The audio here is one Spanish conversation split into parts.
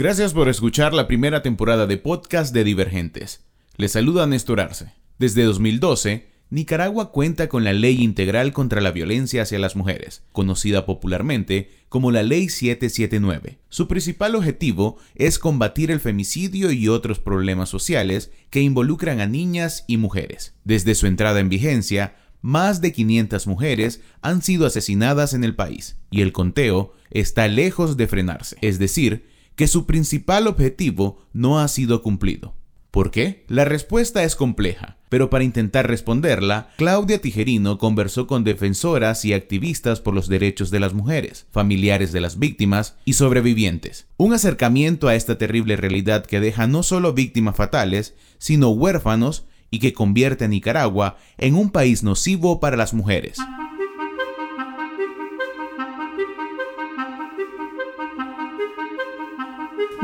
Gracias por escuchar la primera temporada de podcast de Divergentes. Les saluda Néstor Arce. Desde 2012, Nicaragua cuenta con la Ley Integral contra la Violencia hacia las Mujeres, conocida popularmente como la Ley 779. Su principal objetivo es combatir el femicidio y otros problemas sociales que involucran a niñas y mujeres. Desde su entrada en vigencia, más de 500 mujeres han sido asesinadas en el país, y el conteo está lejos de frenarse, es decir, que su principal objetivo no ha sido cumplido. ¿Por qué? La respuesta es compleja, pero para intentar responderla, Claudia Tijerino conversó con defensoras y activistas por los derechos de las mujeres, familiares de las víctimas y sobrevivientes. Un acercamiento a esta terrible realidad que deja no solo víctimas fatales, sino huérfanos y que convierte a Nicaragua en un país nocivo para las mujeres.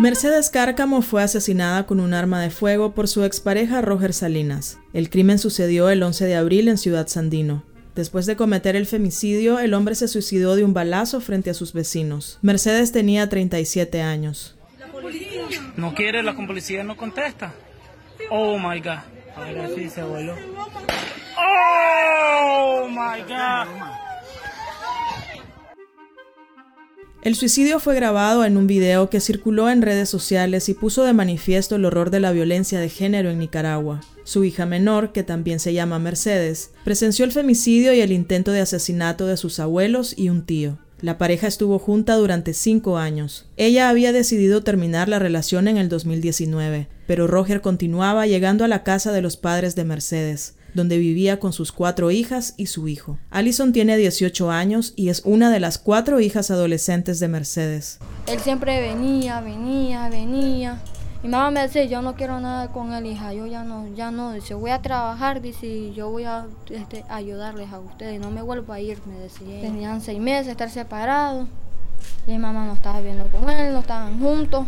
Mercedes Cárcamo fue asesinada con un arma de fuego por su expareja Roger Salinas. El crimen sucedió el 11 de abril en Ciudad Sandino. Después de cometer el femicidio, el hombre se suicidó de un balazo frente a sus vecinos. Mercedes tenía 37 años. No quiere, la policía no contesta. Oh my God. Ahora sí se voló. Oh my God. El suicidio fue grabado en un video que circuló en redes sociales y puso de manifiesto el horror de la violencia de género en Nicaragua. Su hija menor, que también se llama Mercedes, presenció el femicidio y el intento de asesinato de sus abuelos y un tío. La pareja estuvo junta durante cinco años. Ella había decidido terminar la relación en el 2019, pero Roger continuaba llegando a la casa de los padres de Mercedes donde vivía con sus cuatro hijas y su hijo. Allison tiene 18 años y es una de las cuatro hijas adolescentes de Mercedes. Él siempre venía, venía, venía. Mi mamá me decía, yo no quiero nada con él, hija, yo ya no, ya no, dice, voy a trabajar, dice, yo voy a este, ayudarles a ustedes, no me vuelvo a ir, me decía. Tenían seis meses estar separados, y mi mamá no estaba viendo con él, no estaban juntos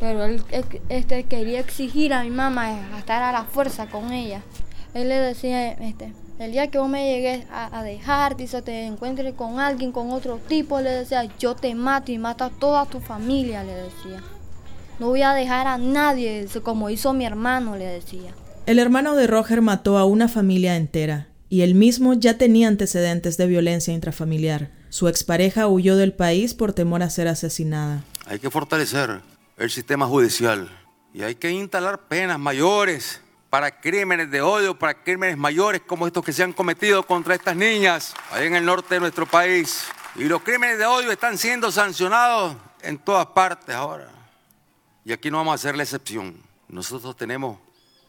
pero él este, quería exigir a mi mamá a estar a la fuerza con ella. Él le decía, este, el día que vos me llegues a, dejar, dice, te encuentres con alguien, con otro tipo, le decía, yo te mato y mato a toda tu familia, le decía. No voy a dejar a nadie, como hizo mi hermano, le decía. El hermano de Roger mató a una familia entera, y él mismo ya tenía antecedentes de violencia intrafamiliar. Su expareja huyó del país por temor a ser asesinada. Hay que fortalecer el sistema judicial. Y hay que instalar penas mayores para crímenes de odio, para crímenes mayores como estos que se han cometido contra estas niñas ahí en el norte de nuestro país. Y los crímenes de odio están siendo sancionados en todas partes ahora. Y aquí no vamos a hacer la excepción. Nosotros tenemos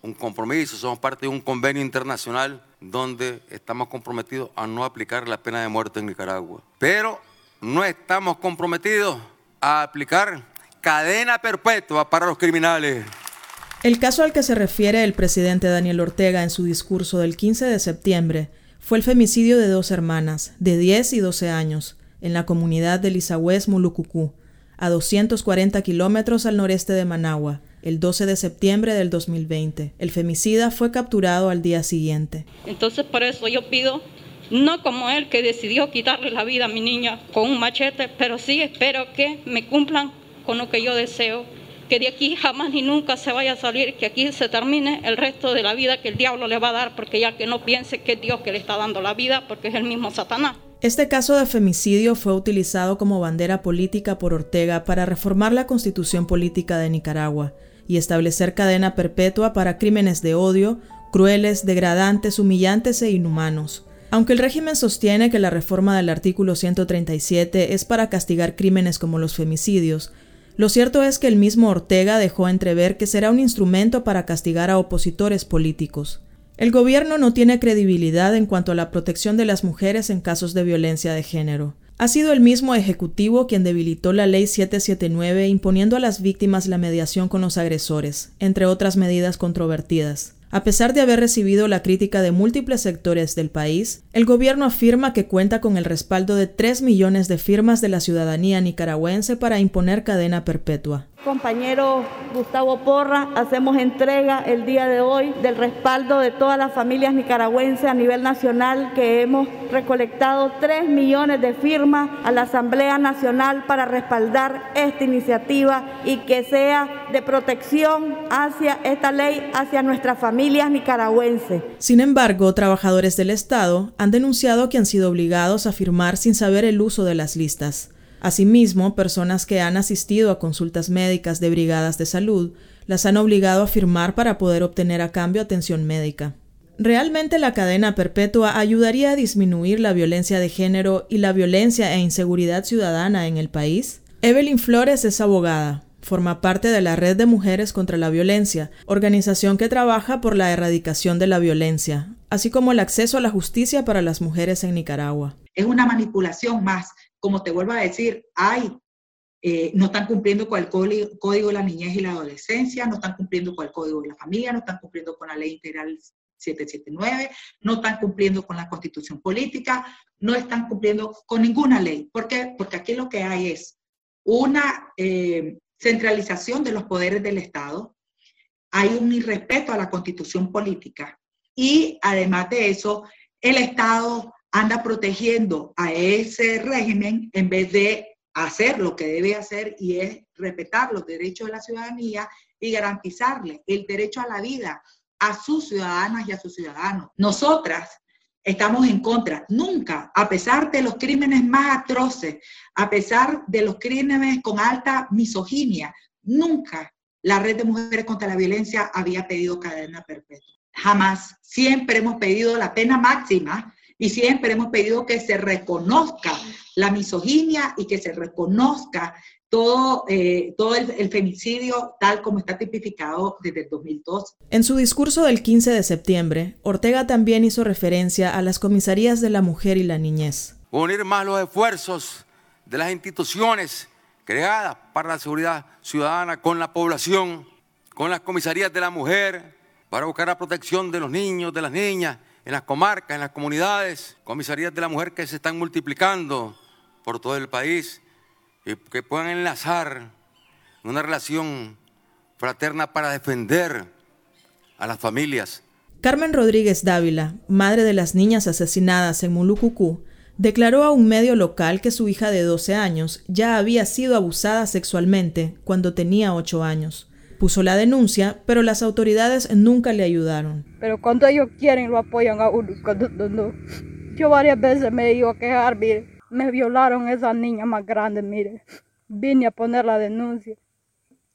un compromiso, somos parte de un convenio internacional donde estamos comprometidos a no aplicar la pena de muerte en Nicaragua. Pero no estamos comprometidos a aplicar cadena perpetua para los criminales. El caso al que se refiere el presidente Daniel Ortega en su discurso del 15 de septiembre fue el femicidio de dos hermanas, de 10 y 12 años, en la comunidad de Lizagüez, Mulucucú, a 240 kilómetros al noreste de Managua, el 12 de septiembre del 2020. El femicida fue capturado al día siguiente. Entonces por eso yo pido, no como él que decidió quitarle la vida a mi niña con un machete, pero sí espero que me cumplan con lo que yo deseo, que de aquí jamás ni nunca se vaya a salir, que aquí se termine el resto de la vida que el diablo le va a dar, porque ya que no piense que es Dios que le está dando la vida, porque es el mismo Satanás. Este caso de femicidio fue utilizado como bandera política por Ortega para reformar la constitución política de Nicaragua y establecer cadena perpetua para crímenes de odio, crueles, degradantes, humillantes e inhumanos. Aunque el régimen sostiene que la reforma del artículo 137 es para castigar crímenes como los femicidios, lo cierto es que el mismo Ortega dejó entrever que será un instrumento para castigar a opositores políticos. El gobierno no tiene credibilidad en cuanto a la protección de las mujeres en casos de violencia de género. Ha sido el mismo Ejecutivo quien debilitó la Ley 779 imponiendo a las víctimas la mediación con los agresores, entre otras medidas controvertidas. A pesar de haber recibido la crítica de múltiples sectores del país, el gobierno afirma que cuenta con el respaldo de 3 millones de firmas de la ciudadanía nicaragüense para imponer cadena perpetua. Compañero Gustavo Porra, hacemos entrega el día de hoy del respaldo de todas las familias nicaragüenses a nivel nacional que hemos recolectado 3 millones de firmas a la Asamblea Nacional para respaldar esta iniciativa y que sea de protección hacia esta ley, hacia nuestras familias nicaragüenses. Sin embargo, trabajadores del Estado han denunciado que han sido obligados a firmar sin saber el uso de las listas. Asimismo, personas que han asistido a consultas médicas de brigadas de salud las han obligado a firmar para poder obtener a cambio atención médica. ¿Realmente la cadena perpetua ayudaría a disminuir la violencia de género y la violencia e inseguridad ciudadana en el país? Evelyn Flores es abogada. Forma parte de la Red de Mujeres contra la Violencia, organización que trabaja por la erradicación de la violencia, así como el acceso a la justicia para las mujeres en Nicaragua. Es una manipulación más como te vuelvo a decir, hay, eh, no están cumpliendo con el código, de la niñez y la adolescencia, no están cumpliendo con el código de la familia, no están cumpliendo con la ley integral 779, no están cumpliendo con la constitución política, no están cumpliendo con ninguna ley. ¿Por qué? Porque aquí lo que hay es una eh, centralización de los poderes del Estado, hay un irrespeto a la constitución política y además de eso, el Estado anda protegiendo a ese régimen en vez de hacer lo que debe hacer y es respetar los derechos de la ciudadanía y garantizarle el derecho a la vida a sus ciudadanas y a sus ciudadanos. Nosotras estamos en contra. Nunca, a pesar de los crímenes más atroces, a pesar de los crímenes con alta misoginia, nunca la Red de Mujeres contra la Violencia había pedido cadena perpetua. Jamás. Siempre hemos pedido la pena máxima y siempre hemos pedido que se reconozca la misoginia y que se reconozca todo, eh, todo el, femicidio tal como está tipificado desde el 2012. En su discurso del 15 de septiembre, Ortega también hizo referencia a las comisarías de la mujer y la niñez. Unir más los esfuerzos de las instituciones creadas para la seguridad ciudadana con la población, con las comisarías de la mujer, para buscar la protección de los niños, de las niñas en las comarcas, en las comunidades, comisarías de la mujer que se están multiplicando por todo el país y que puedan enlazar una relación fraterna para defender a las familias. Carmen Rodríguez Dávila, madre de las niñas asesinadas en Mulucucú, declaró a un medio local que su hija de 12 años ya había sido abusada sexualmente cuando tenía 8 años. Puso la denuncia, pero las autoridades nunca le ayudaron. Pero cuando ellos quieren lo apoyan a uno, cuando no. Yo varias veces me iba a quejar, mire, me violaron esas niñas más grandes, mire. Vine a poner la denuncia.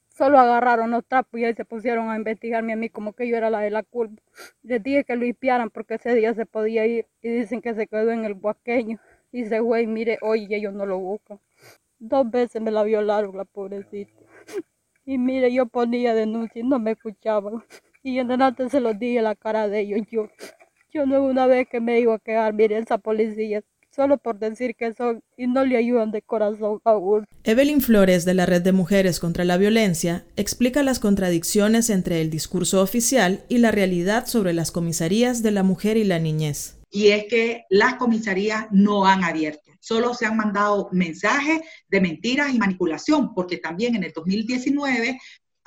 Solo agarraron los trapos y ahí se pusieron a investigarme a mí como que yo era la de la culpa. Les dije que lo limpiaran porque ese día se podía ir y dicen que se quedó en el huaqueño. Y ese güey, mire, hoy ellos no lo buscan. Dos veces me la violaron la pobrecita. Y mire, yo ponía denuncia y no me escuchaban. Y en adelante se los dije la cara de ellos. Yo, yo no una vez que me iba a quedar, mire, esa policía, solo por decir que son y no le ayudan de corazón aún. Evelyn Flores, de la Red de Mujeres contra la Violencia, explica las contradicciones entre el discurso oficial y la realidad sobre las comisarías de la mujer y la niñez. Y es que las comisarías no han abierto solo se han mandado mensajes de mentiras y manipulación, porque también en el 2019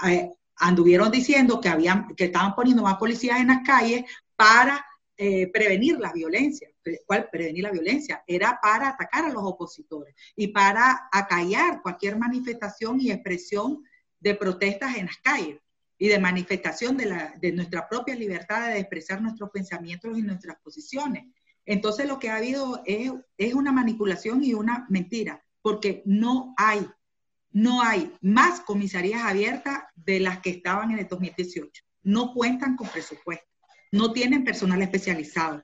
eh, anduvieron diciendo que, habían, que estaban poniendo más policías en las calles para eh, prevenir la violencia. ¿Cuál? Prevenir la violencia. Era para atacar a los opositores y para acallar cualquier manifestación y expresión de protestas en las calles y de manifestación de, la, de nuestra propia libertad de expresar nuestros pensamientos y nuestras posiciones. Entonces lo que ha habido es, una manipulación y una mentira, porque no hay, no hay más comisarías abiertas de las que estaban en el 2018. No cuentan con presupuesto, no tienen personal especializado,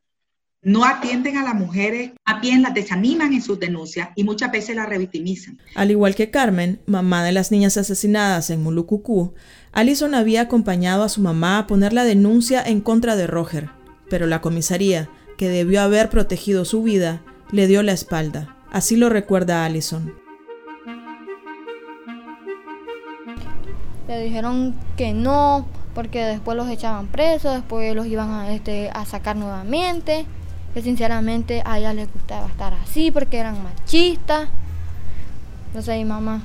no atienden a las mujeres, a bien las desaniman en sus denuncias y muchas veces las revictimizan. Al igual que Carmen, mamá de las niñas asesinadas en Mulucucú, Alison había acompañado a su mamá a poner la denuncia en contra de Roger, pero la comisaría, que debió haber protegido su vida, le dio la espalda. Así lo recuerda Allison. Le dijeron que no, porque después los echaban presos, después los iban a, este, a sacar nuevamente. Que sinceramente a ella les gustaba estar así porque eran machistas. No sé, mi mamá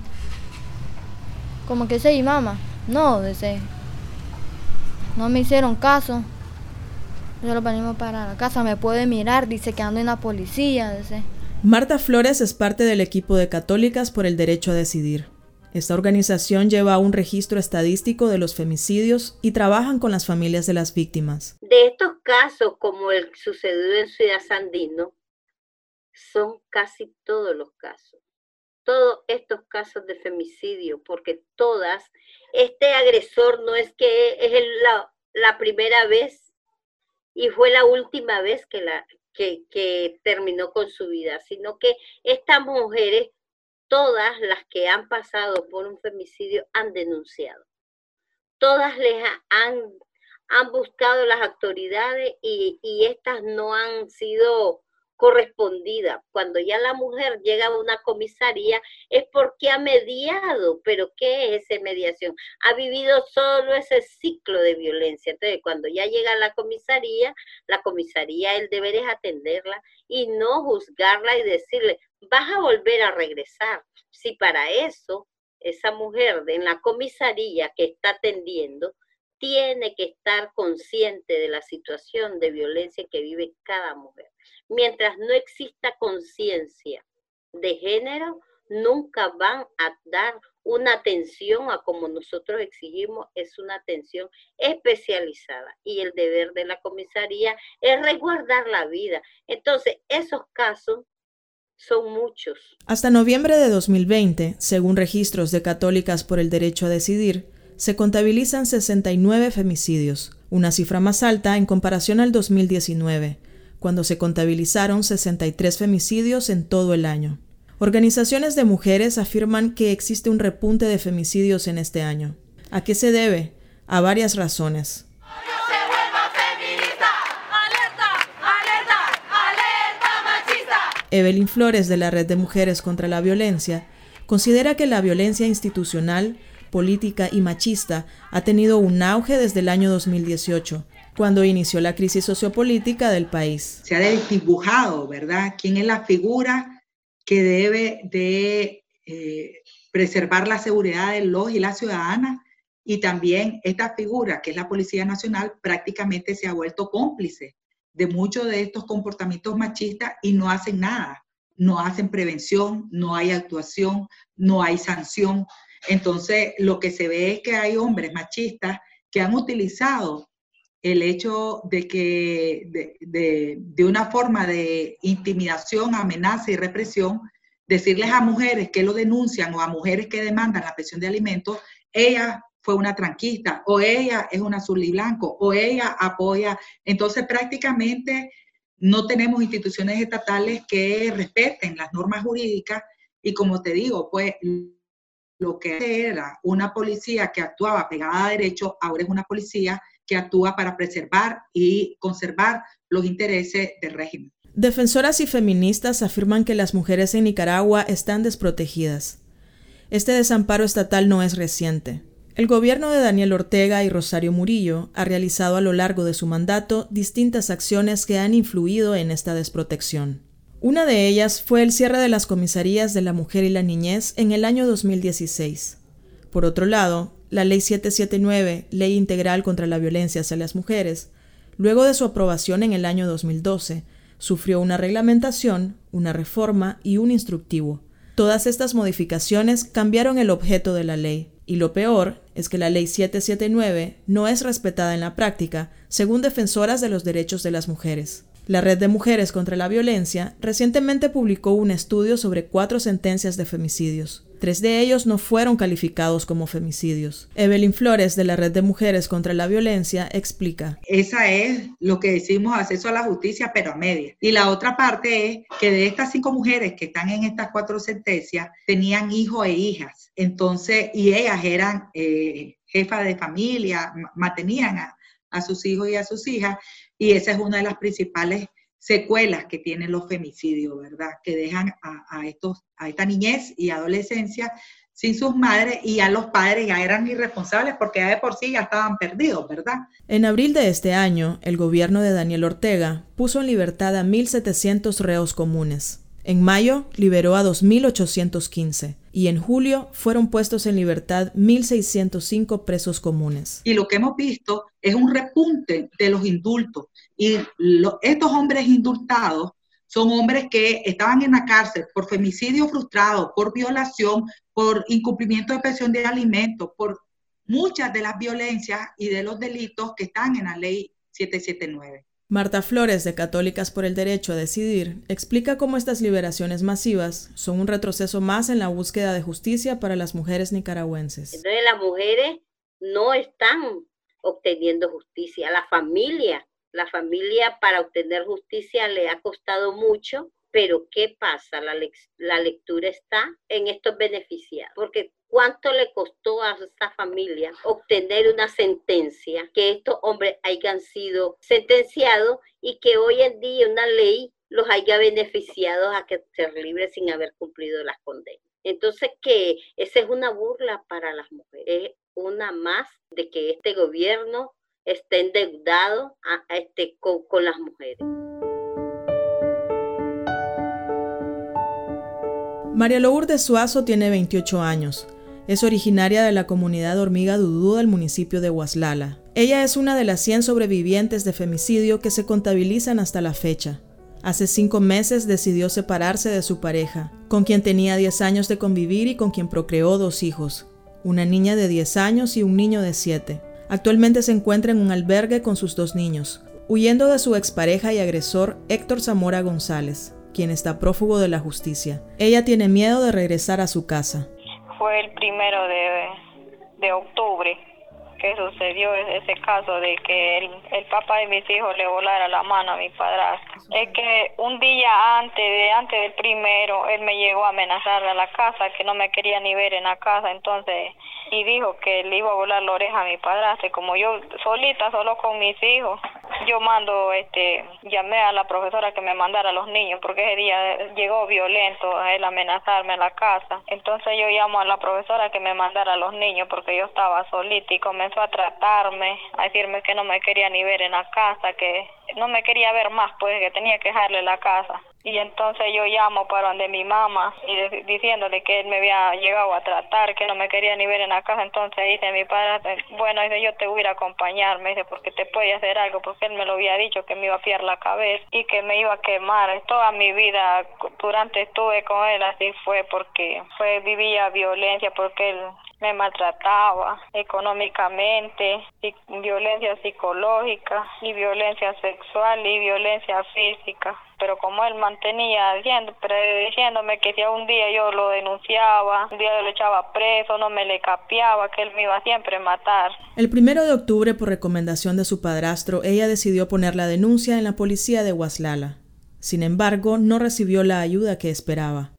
como que sí, mamá. No, dice, no me hicieron caso. Lo venimos para la casa, me puede mirar, dice que ando en la policía, dice. Marta Flores es parte del equipo de Católicas por el Derecho a Decidir. Esta organización lleva un registro estadístico de los femicidios y trabajan con las familias de las víctimas. De estos casos, como el sucedido en Ciudad Sandino, son casi todos los casos. Todos estos casos de femicidio, porque todas, este agresor no es que es la, la primera vez y fue la última vez que, la, que, que terminó con su vida, sino que estas mujeres todas las que han pasado por un femicidio han denunciado. Todas les han, han buscado las autoridades y, y estas no han sido correspondida. Cuando ya la mujer llega a una comisaría es porque ha mediado, pero ¿qué es esa mediación? Ha vivido solo ese ciclo de violencia. Entonces, cuando ya llega a la comisaría, la comisaría el deber es atenderla y no juzgarla y decirle, vas a volver a regresar. Si para eso esa mujer en la comisaría que está atendiendo tiene que estar consciente de la situación de violencia que vive cada mujer. Mientras no exista conciencia de género, nunca van a dar una atención a como nosotros exigimos, es una atención especializada. Y el deber de la comisaría es resguardar la vida. Entonces, esos casos son muchos. Hasta noviembre de 2020, según registros de Católicas por el Derecho a Decidir, se contabilizan 69 femicidios, una cifra más alta en comparación al 2019, cuando se contabilizaron 63 femicidios en todo el año. Organizaciones de mujeres afirman que existe un repunte de femicidios en este año. ¿A qué se debe? A varias razones. Evelyn Flores de la Red de Mujeres contra la Violencia considera que la violencia institucional política y machista ha tenido un auge desde el año 2018, cuando inició la crisis sociopolítica del país. Se ha desdibujado, ¿verdad? ¿Quién es la figura que debe de eh, preservar la seguridad de los y las ciudadanas? Y también esta figura, que es la Policía Nacional, prácticamente se ha vuelto cómplice de muchos de estos comportamientos machistas y no hacen nada. No hacen prevención, no hay actuación, no hay sanción. Entonces, lo que se ve es que hay hombres machistas que han utilizado el hecho de que de, una forma de intimidación, amenaza y represión, decirles a mujeres que lo denuncian o a mujeres que demandan la presión de alimentos, ella fue una tranquista o ella es una azul y blanco o ella apoya. Entonces prácticamente no tenemos instituciones estatales que respeten las normas jurídicas y como te digo, pues lo que era una policía que actuaba pegada a derecho, ahora es una policía que actúa para preservar y conservar los intereses del régimen. Defensoras y feministas afirman que las mujeres en Nicaragua están desprotegidas. Este desamparo estatal no es reciente. El gobierno de Daniel Ortega y Rosario Murillo ha realizado a lo largo de su mandato distintas acciones que han influido en esta desprotección. Una de ellas fue el cierre de las comisarías de la mujer y la niñez en el año 2016. Por otro lado, la Ley 779, Ley Integral contra la Violencia hacia las Mujeres, luego de su aprobación en el año 2012, sufrió una reglamentación, una reforma y un instructivo. Todas estas modificaciones cambiaron el objeto de la ley, y lo peor es que la Ley 779 no es respetada en la práctica, según defensoras de los derechos de las mujeres. La Red de Mujeres contra la Violencia recientemente publicó un estudio sobre cuatro sentencias de femicidios. Tres de ellos no fueron calificados como femicidios. Evelyn Flores, de la Red de Mujeres contra la Violencia, explica. Esa es lo que decimos acceso a la justicia, pero a media. Y la otra parte es que de estas cinco mujeres que están en estas cuatro sentencias, tenían hijos e hijas. Entonces, y ellas eran eh, jefas de familia, mantenían a, a sus hijos y a sus hijas. Y esa es una de las principales secuelas que tienen los femicidios, ¿verdad? Que dejan a, estos, a esta niñez y adolescencia sin sus madres y a los padres ya eran irresponsables porque ya de por sí ya estaban perdidos, ¿verdad? En abril de este año, el gobierno de Daniel Ortega puso en libertad a 1.700 reos comunes. En mayo liberó a 2.815 y en julio fueron puestos en libertad 1.605 presos comunes. Y lo que hemos visto es un repunte de los indultos. Y estos hombres indultados son hombres que estaban en la cárcel por femicidio frustrado, por violación, por incumplimiento de pensión de alimentos, por muchas de las violencias y de los delitos que están en la ley 779. Marta Flores, de Católicas por el Derecho a Decidir, explica cómo estas liberaciones masivas son un retroceso más en la búsqueda de justicia para las mujeres nicaragüenses. Entonces las mujeres no están obteniendo justicia, la familia, la familia para obtener justicia le ha costado mucho, pero ¿qué pasa? La, lectura está en estos beneficiados, porque ¿Cuánto le costó a esta familia obtener una sentencia, que estos hombres hayan sido sentenciados y que hoy en día una ley los haya beneficiado a que ser libres sin haber cumplido las condenas? Entonces, que esa es una burla para las mujeres, una más de que este gobierno esté endeudado a, este, con, con las mujeres. María Lourdes Suazo tiene 28 años. Es originaria de la comunidad Hormiga Dudú del municipio de Huaslala. Ella es una de las 100 sobrevivientes de femicidio que se contabilizan hasta la fecha. Hace cinco meses decidió separarse de su pareja, con quien tenía 10 años de convivir y con quien procreó dos hijos, una niña de 10 años y un niño de 7. Actualmente se encuentra en un albergue con sus dos niños, huyendo de su expareja y agresor Héctor Zamora González, quien está prófugo de la justicia. Ella tiene miedo de regresar a su casa fue el primero de, de octubre que sucedió ese caso de que el, el, papá de mis hijos le volara la mano a mi padrastro. Es que un día antes de antes del primero él me llegó a amenazar a la casa que no me quería ni ver en la casa, entonces y dijo que le iba a volar la oreja a mi padrastro, y como yo solita solo con mis hijos yo mando, este, llamé a la profesora que me mandara a los niños porque ese día llegó violento a él amenazarme en la casa. Entonces yo llamo a la profesora que me mandara a los niños porque yo estaba solita y a tratarme, a decirme que no me quería ni ver en la casa, que no me quería ver más, pues que tenía que dejarle la casa. Y entonces yo llamo para donde mi mamá y diciéndole que él me había llegado a tratar, que no me quería ni ver en la casa. Entonces dice mi padre, bueno, dice, yo te voy a acompañar, me dice, porque te puede hacer algo, porque él me lo había dicho que me iba a fiar la cabeza y que me iba a quemar. Toda mi vida durante estuve con él así fue porque fue vivía violencia, porque él me maltrataba económicamente, violencia psicológica y violencia sexual y violencia física. Pero como él mantenía diciéndome que si un día yo lo denunciaba, un día yo lo echaba preso, no me le capiaba, que él me iba siempre a matar. El primero de octubre, por recomendación de su padrastro, ella decidió poner la denuncia en la policía de Huaslala. Sin embargo, no recibió la ayuda que esperaba.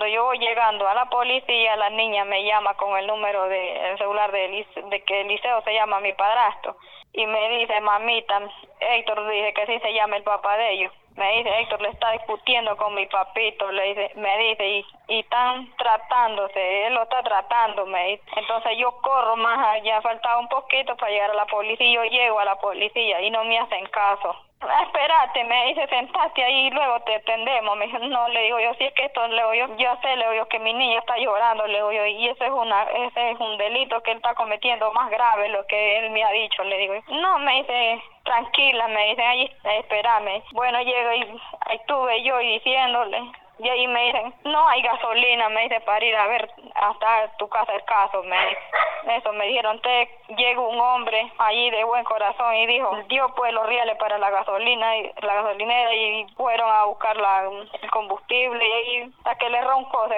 Cuando yo voy llegando a la policía, la niña me llama con el número de celular de, de que el liceo se llama mi padrastro y me dice, mamita, Héctor dice que sí se llama el papá de ellos. Me dice, Héctor le está discutiendo con mi papito, le dice, me dice, y, y están tratándose, él lo está tratando, me dice. Entonces yo corro más allá, faltaba un poquito para llegar a la policía, y yo llego a la policía y no me hacen caso. Ah, espérate, me dice, sentate ahí y luego te atendemos. Me dice, no, le digo yo, si es que esto, le digo yo, yo sé, le digo que mi niña está llorando, le digo y ese es, una, ese es un delito que él está cometiendo más grave, lo que él me ha dicho, le digo yo. No, me dice, tranquila, me dice, ahí, espérame. Bueno, llego y ahí estuve yo diciéndole, y ahí me dicen, no hay gasolina, me dice, para ir a ver hasta tu casa el caso, me Eso me dijeron, te llega un hombre allí de buen corazón y dijo, dio pues los reales para la gasolina, y la gasolinera y fueron a buscar la, el combustible y ahí hasta que le roncó,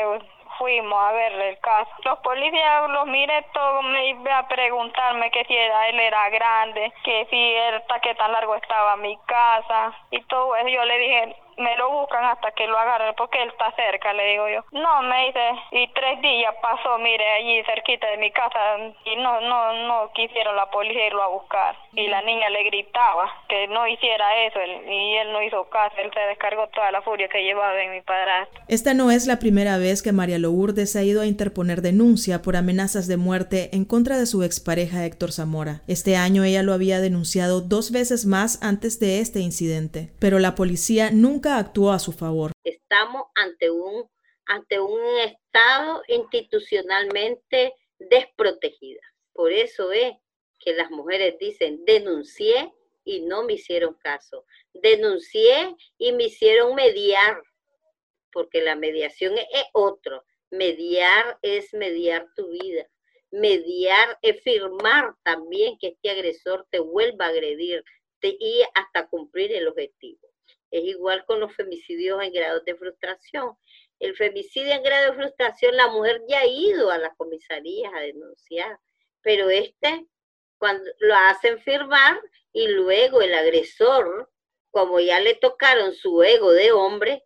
fuimos a verle el caso. Los policías los miré todo, me iba a preguntarme que si era, él era grande, que si él, qué tan largo estaba mi casa y todo eso. Yo le dije, me lo buscan hasta que lo agarren porque él está cerca, le digo yo. No, me dice, y tres días pasó, mire, allí cerquita de mi casa y no, no, no quisieron la policía irlo a buscar. Y la niña le gritaba que no hiciera eso y él no hizo caso, él se descargó toda la furia que llevaba en mi padrastro. Esta no es la primera vez que María Lourdes ha ido a interponer denuncia por amenazas de muerte en contra de su expareja Héctor Zamora. Este año ella lo había denunciado dos veces más antes de este incidente, pero la policía nunca nunca actuó a su favor. Estamos ante un, ante un Estado institucionalmente desprotegido. Por eso es que las mujeres dicen, denuncié y no me hicieron caso. Denuncié y me hicieron mediar, porque la mediación es otro. Mediar es mediar tu vida. Mediar es firmar también que este agresor te vuelva a agredir y hasta cumplir el objetivo. Es igual con los femicidios en grado de frustración. El femicidio en grado de frustración, la mujer ya ha ido a las comisarías a denunciar, pero este, cuando lo hacen firmar y luego el agresor, como ya le tocaron su ego de hombre,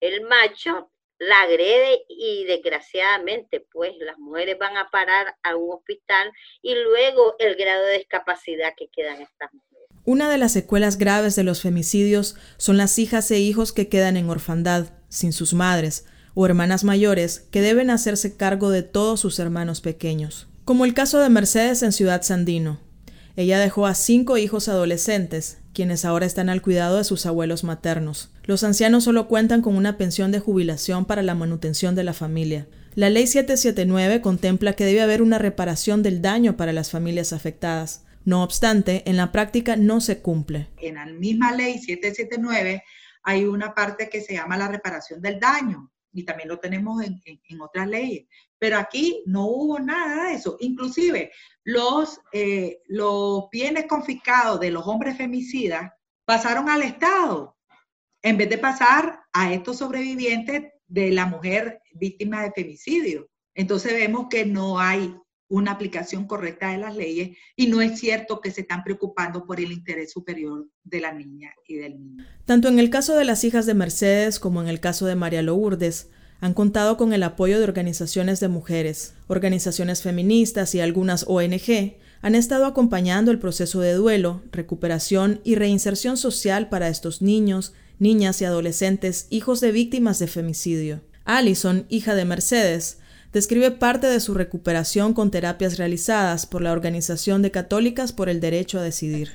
el macho la agrede y desgraciadamente pues las mujeres van a parar a un hospital y luego el grado de discapacidad que quedan estas mujeres. Una de las secuelas graves de los femicidios son las hijas e hijos que quedan en orfandad, sin sus madres, o hermanas mayores que deben hacerse cargo de todos sus hermanos pequeños. Como el caso de Mercedes en Ciudad Sandino. Ella dejó a cinco hijos adolescentes, quienes ahora están al cuidado de sus abuelos maternos. Los ancianos solo cuentan con una pensión de jubilación para la manutención de la familia. La Ley 779 contempla que debe haber una reparación del daño para las familias afectadas. No obstante, en la práctica no se cumple. En la misma Ley 779 hay una parte que se llama la reparación del daño y también lo tenemos en, otras leyes. Pero aquí no hubo nada de eso. Inclusive los, eh, los bienes confiscados de los hombres femicidas pasaron al Estado en vez de pasar a estos sobrevivientes de la mujer víctima de femicidio. Entonces vemos que no hay una aplicación correcta de las leyes y no es cierto que se están preocupando por el interés superior de la niña y del niño. Tanto en el caso de las hijas de Mercedes como en el caso de María Lourdes, han contado con el apoyo de organizaciones de mujeres, organizaciones feministas y algunas ONG han estado acompañando el proceso de duelo, recuperación y reinserción social para estos niños, niñas y adolescentes hijos de víctimas de femicidio. Allison, hija de Mercedes, describe parte de su recuperación con terapias realizadas por la Organización de Católicas por el Derecho a Decidir.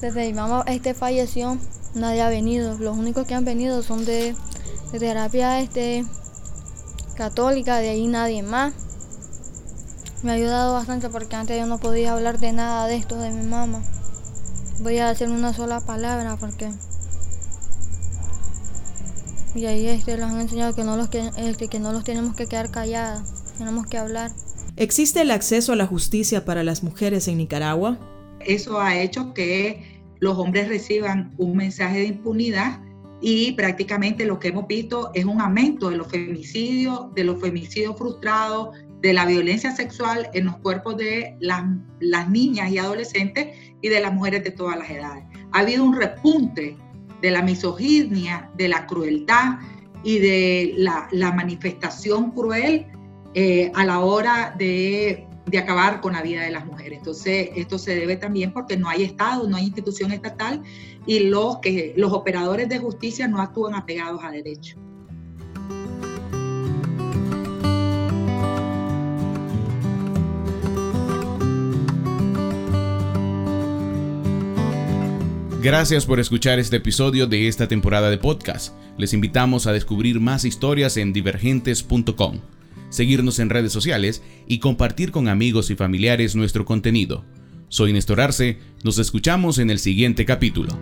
Desde mi mamá este falleció, nadie ha venido. Los únicos que han venido son de, terapia este, católica, de ahí nadie más. Me ha ayudado bastante porque antes yo no podía hablar de nada de esto de mi mamá. Voy a hacer una sola palabra porque... Y ahí este, les han enseñado que no, los, que, este, que no los tenemos que quedar calladas, tenemos que hablar. ¿Existe el acceso a la justicia para las mujeres en Nicaragua? Eso ha hecho que los hombres reciban un mensaje de impunidad y prácticamente lo que hemos visto es un aumento de los femicidios, de los femicidios frustrados, de la violencia sexual en los cuerpos de las, las niñas y adolescentes y de las mujeres de todas las edades. Ha habido un repunte de la misoginia, de la crueldad y de la, manifestación cruel eh, a la hora de, de, acabar con la vida de las mujeres. Entonces, esto se debe también porque no hay Estado, no hay institución estatal y los, que, los operadores de justicia no actúan apegados a derecho. Gracias por escuchar este episodio de esta temporada de podcast. Les invitamos a descubrir más historias en divergentes.com, seguirnos en redes sociales y compartir con amigos y familiares nuestro contenido. Soy Néstor Arce, nos escuchamos en el siguiente capítulo.